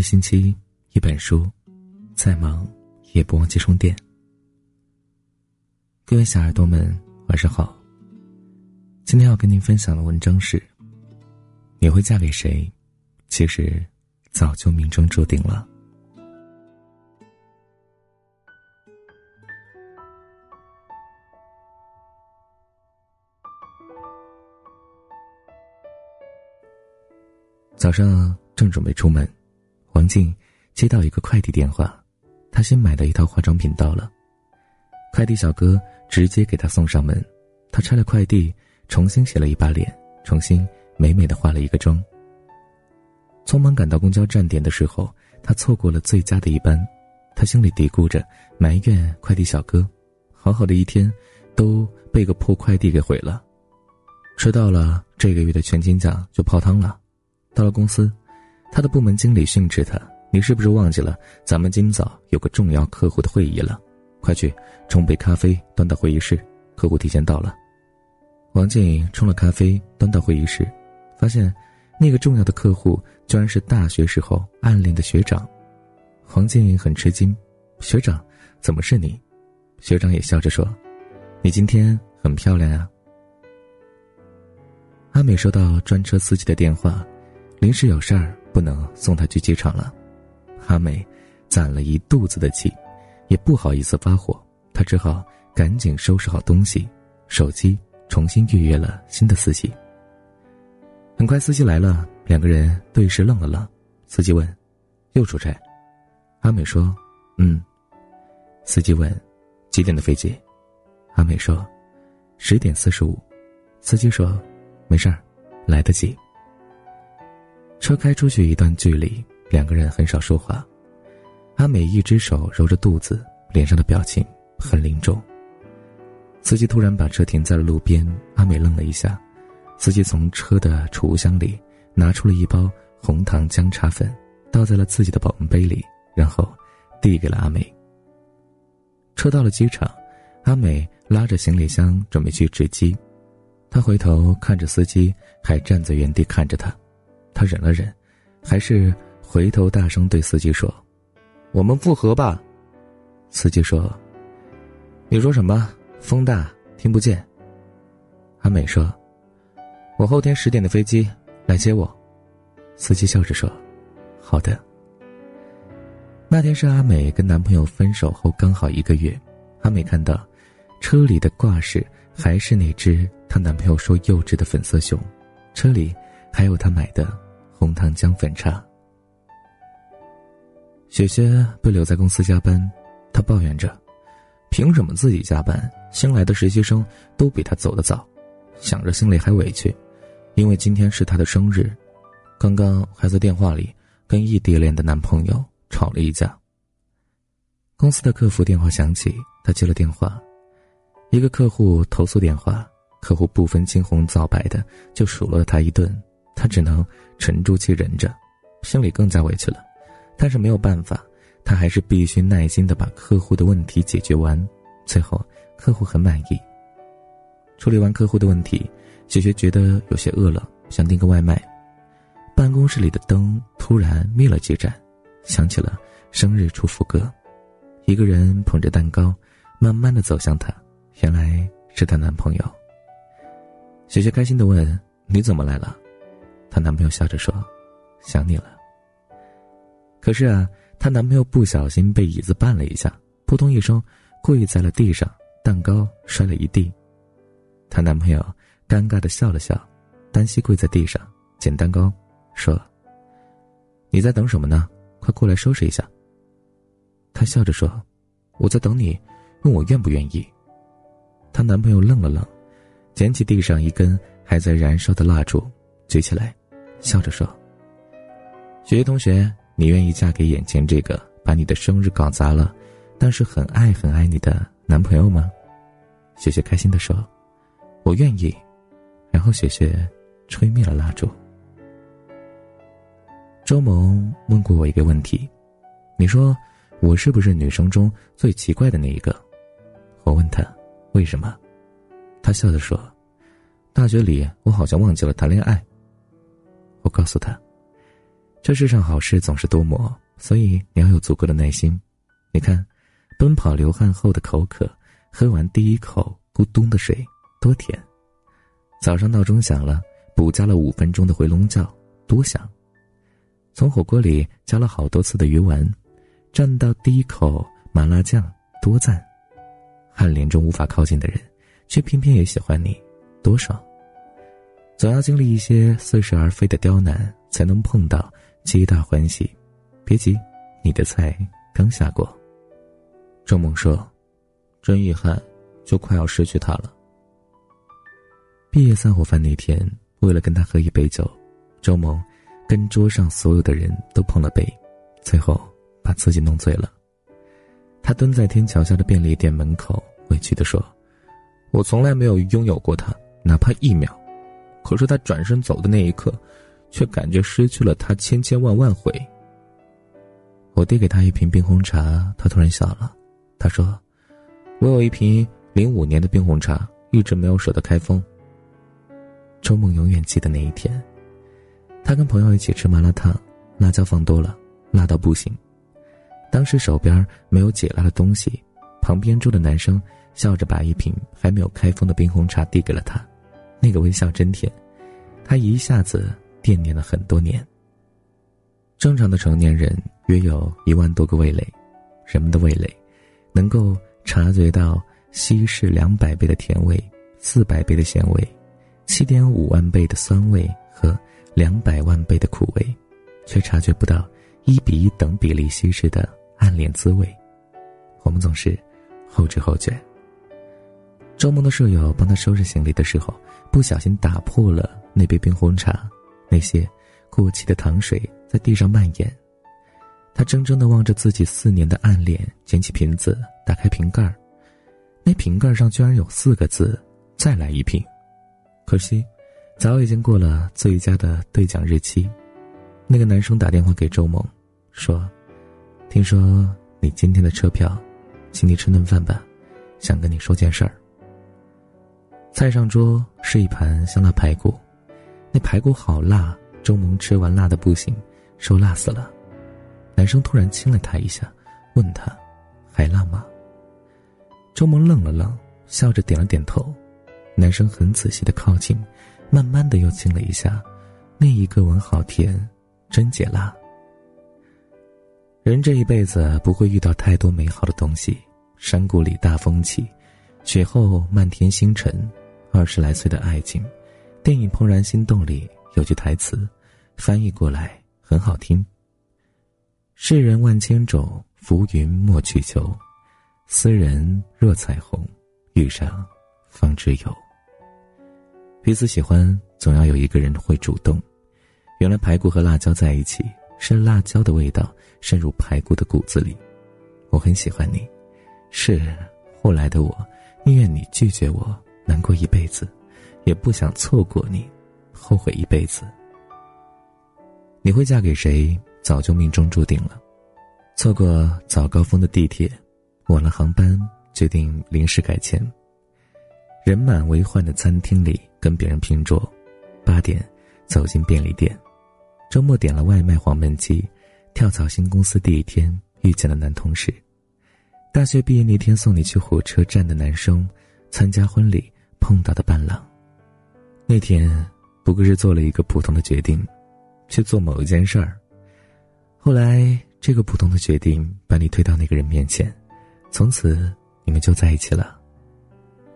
一星期一本书，再忙也不忘记充电。各位小耳朵们，晚上好。今天要跟您分享的文章是：你会嫁给谁？其实早就命中注定了。早上正准备出门。王静接到一个快递电话，她新买的一套化妆品到了，快递小哥直接给她送上门。她拆了快递，重新洗了一把脸，重新美美的化了一个妆。匆忙赶到公交站点的时候，她错过了最佳的一班，她心里嘀咕着，埋怨快递小哥，好好的一天，都被个破快递给毁了。迟到了，这个月的全勤奖就泡汤了。到了公司。他的部门经理训斥他：“你是不是忘记了咱们今早有个重要客户的会议了？快去冲杯咖啡，端到会议室。客户提前到了。”王静冲了咖啡，端到会议室，发现那个重要的客户居然是大学时候暗恋的学长。黄静很吃惊：“学长，怎么是你？”学长也笑着说：“你今天很漂亮呀。”阿美收到专车司机的电话，临时有事儿。不能送他去机场了，阿美攒了一肚子的气，也不好意思发火，她只好赶紧收拾好东西，手机重新预约了新的司机。很快司机来了，两个人对视愣了愣。司机问：“又出差？”阿美说：“嗯。”司机问：“几点的飞机？”阿美说：“十点四十五。”司机说：“没事儿，来得及。”车开出去一段距离，两个人很少说话。阿美一只手揉着肚子，脸上的表情很凝重。司机突然把车停在了路边，阿美愣了一下。司机从车的储物箱里拿出了一包红糖姜茶粉，倒在了自己的保温杯里，然后递给了阿美。车到了机场，阿美拉着行李箱准备去值机，她回头看着司机，还站在原地看着他。他忍了忍，还是回头大声对司机说：“我们复合吧。”司机说：“你说什么？风大听不见。”阿美说：“我后天十点的飞机来接我。”司机笑着说：“好的。”那天是阿美跟男朋友分手后刚好一个月。阿美看到车里的挂饰还是那只她男朋友说幼稚的粉色熊，车里。还有他买的红糖姜粉茶。雪雪被留在公司加班，她抱怨着：“凭什么自己加班？新来的实习生都比他走得早。”想着心里还委屈，因为今天是她的生日，刚刚还在电话里跟异地恋的男朋友吵了一架。公司的客服电话响起，她接了电话，一个客户投诉电话，客户不分青红皂白的就数落了他一顿。他只能沉住气忍着，心里更加委屈了，但是没有办法，他还是必须耐心的把客户的问题解决完。最后，客户很满意。处理完客户的问题，雪雪觉得有些饿了，想订个外卖。办公室里的灯突然灭了几盏，响起了生日祝福歌。一个人捧着蛋糕，慢慢的走向她，原来是她男朋友。雪雪开心的问：“你怎么来了？”她男朋友笑着说：“想你了。”可是啊，她男朋友不小心被椅子绊了一下，扑通一声跪在了地上，蛋糕摔了一地。她男朋友尴尬的笑了笑，单膝跪在地上捡蛋糕，说：“你在等什么呢？快过来收拾一下。”她笑着说：“我在等你，问我愿不愿意。”她男朋友愣了愣，捡起地上一根还在燃烧的蜡烛，举起来。笑着说：“雪雪同学，你愿意嫁给眼前这个把你的生日搞砸了，但是很爱很爱你的男朋友吗？”雪雪开心的说：“我愿意。”然后雪雪吹灭了蜡烛。周萌问过我一个问题：“你说我是不是女生中最奇怪的那一个？”我问他：“为什么？”他笑着说：“大学里我好像忘记了谈恋爱。”我告诉他：“这世上好事总是多磨，所以你要有足够的耐心。你看，奔跑流汗后的口渴，喝完第一口咕咚的水，多甜。早上闹钟响了，补加了五分钟的回笼觉，多香。从火锅里加了好多次的鱼丸，蘸到第一口麻辣酱，多赞。暗恋中无法靠近的人，却偏偏也喜欢你，多爽。总要经历一些似是而非的刁难，才能碰到皆大欢喜。别急，你的菜刚下锅。周梦说：“真遗憾，就快要失去他了。”毕业散伙饭那天，为了跟他喝一杯酒，周梦跟桌上所有的人都碰了杯，最后把自己弄醉了。他蹲在天桥下的便利店门口，委屈地说：“我从来没有拥有过他，哪怕一秒。”可是他转身走的那一刻，却感觉失去了他千千万万回。我递给他一瓶冰红茶，他突然笑了。他说：“我有一瓶零五年的冰红茶，一直没有舍得开封。”周梦永远记得那一天，他跟朋友一起吃麻辣烫，辣椒放多了，辣到不行。当时手边没有解辣的东西，旁边桌的男生笑着把一瓶还没有开封的冰红茶递给了他。那个微笑真甜，他一下子惦念了很多年。正常的成年人约有一万多个味蕾，人们的味蕾能够察觉到稀释两百倍的甜味、四百倍的咸味、七点五万倍的酸味和两百万倍的苦味，却察觉不到一比一等比例稀释的暗恋滋味。我们总是后知后觉。周梦的舍友帮他收拾行李的时候。不小心打破了那杯冰红茶，那些过期的糖水在地上蔓延。他怔怔的望着自己四年的暗恋，捡起瓶子，打开瓶盖那瓶盖上居然有四个字：“再来一瓶。”可惜，早已经过了最佳的兑奖日期。那个男生打电话给周梦，说：“听说你今天的车票，请你吃顿饭吧，想跟你说件事儿。”菜上桌是一盘香辣排骨，那排骨好辣，周萌吃完辣的不行，说辣死了。男生突然亲了他一下，问他还辣吗？周萌愣了愣，笑着点了点头。男生很仔细的靠近，慢慢的又亲了一下，那一个吻好甜，真解辣。人这一辈子不会遇到太多美好的东西，山谷里大风起，雪后漫天星辰。二十来岁的爱情，电影《怦然心动》里有句台词，翻译过来很好听：“世人万千种，浮云莫去求。斯人若彩虹，遇上方知有。”彼此喜欢，总要有一个人会主动。原来排骨和辣椒在一起，是辣椒的味道渗入排骨的骨子里。我很喜欢你，是后来的我，宁愿你拒绝我。难过一辈子，也不想错过你，后悔一辈子。你会嫁给谁，早就命中注定了。错过早高峰的地铁，晚了航班，决定临时改签。人满为患的餐厅里跟别人拼桌，八点走进便利店，周末点了外卖黄焖鸡。跳槽新公司第一天遇见了男同事，大学毕业那天送你去火车站的男生，参加婚礼。碰到的伴郎，那天不过是做了一个普通的决定，去做某一件事儿。后来这个普通的决定把你推到那个人面前，从此你们就在一起了。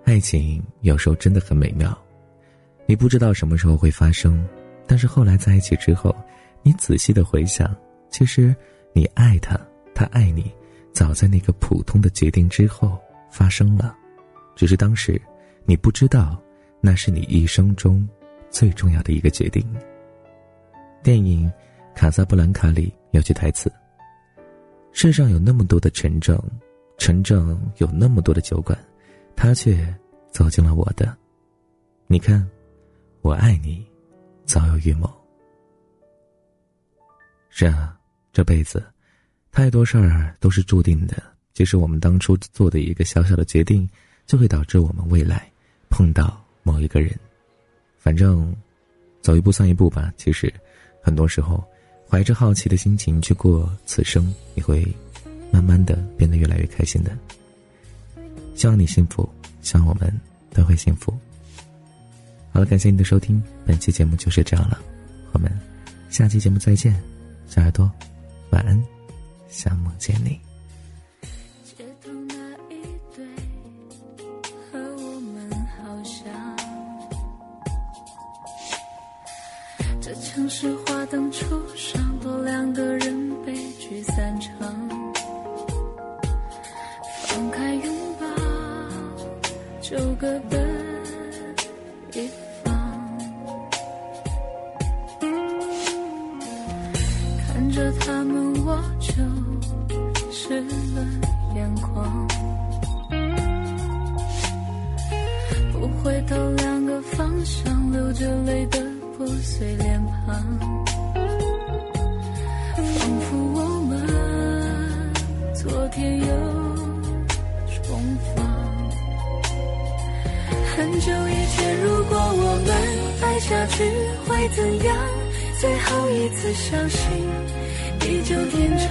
爱情有时候真的很美妙，你不知道什么时候会发生，但是后来在一起之后，你仔细的回想，其实你爱他，他爱你，早在那个普通的决定之后发生了，只是当时。你不知道，那是你一生中最重要的一个决定。电影《卡萨布兰卡》里有句台词：“世上有那么多的陈正，陈正有那么多的酒馆，他却走进了我的。你看，我爱你，早有预谋。”是啊，这辈子，太多事儿都是注定的。即使我们当初做的一个小小的决定，就会导致我们未来。碰到某一个人，反正走一步算一步吧。其实，很多时候，怀着好奇的心情去过此生，你会慢慢的变得越来越开心的。希望你幸福，希望我们都会幸福。好了，感谢你的收听，本期节目就是这样了，我们下期节目再见，小耳朵，晚安，想梦见你。这城市花灯初上，多两个人悲剧散场。放开拥抱，就各奔一方。看着他们，我就湿了眼眶。不回头，两个方向，流着泪的。破碎脸庞，仿佛我们昨天又重逢。很久以前，如果我们爱下去会怎样？最后一次相信，地久天长，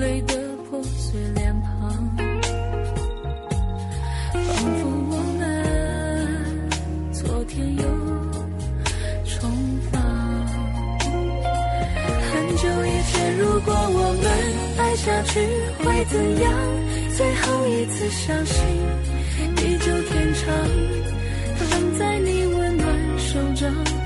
泪的破碎脸庞仿佛我们昨天又重放很久以前如果我们爱下去会怎样？最后一次相信地久天长放在你温暖手掌。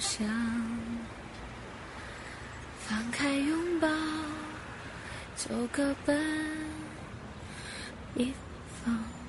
想，放开拥抱就各奔一方。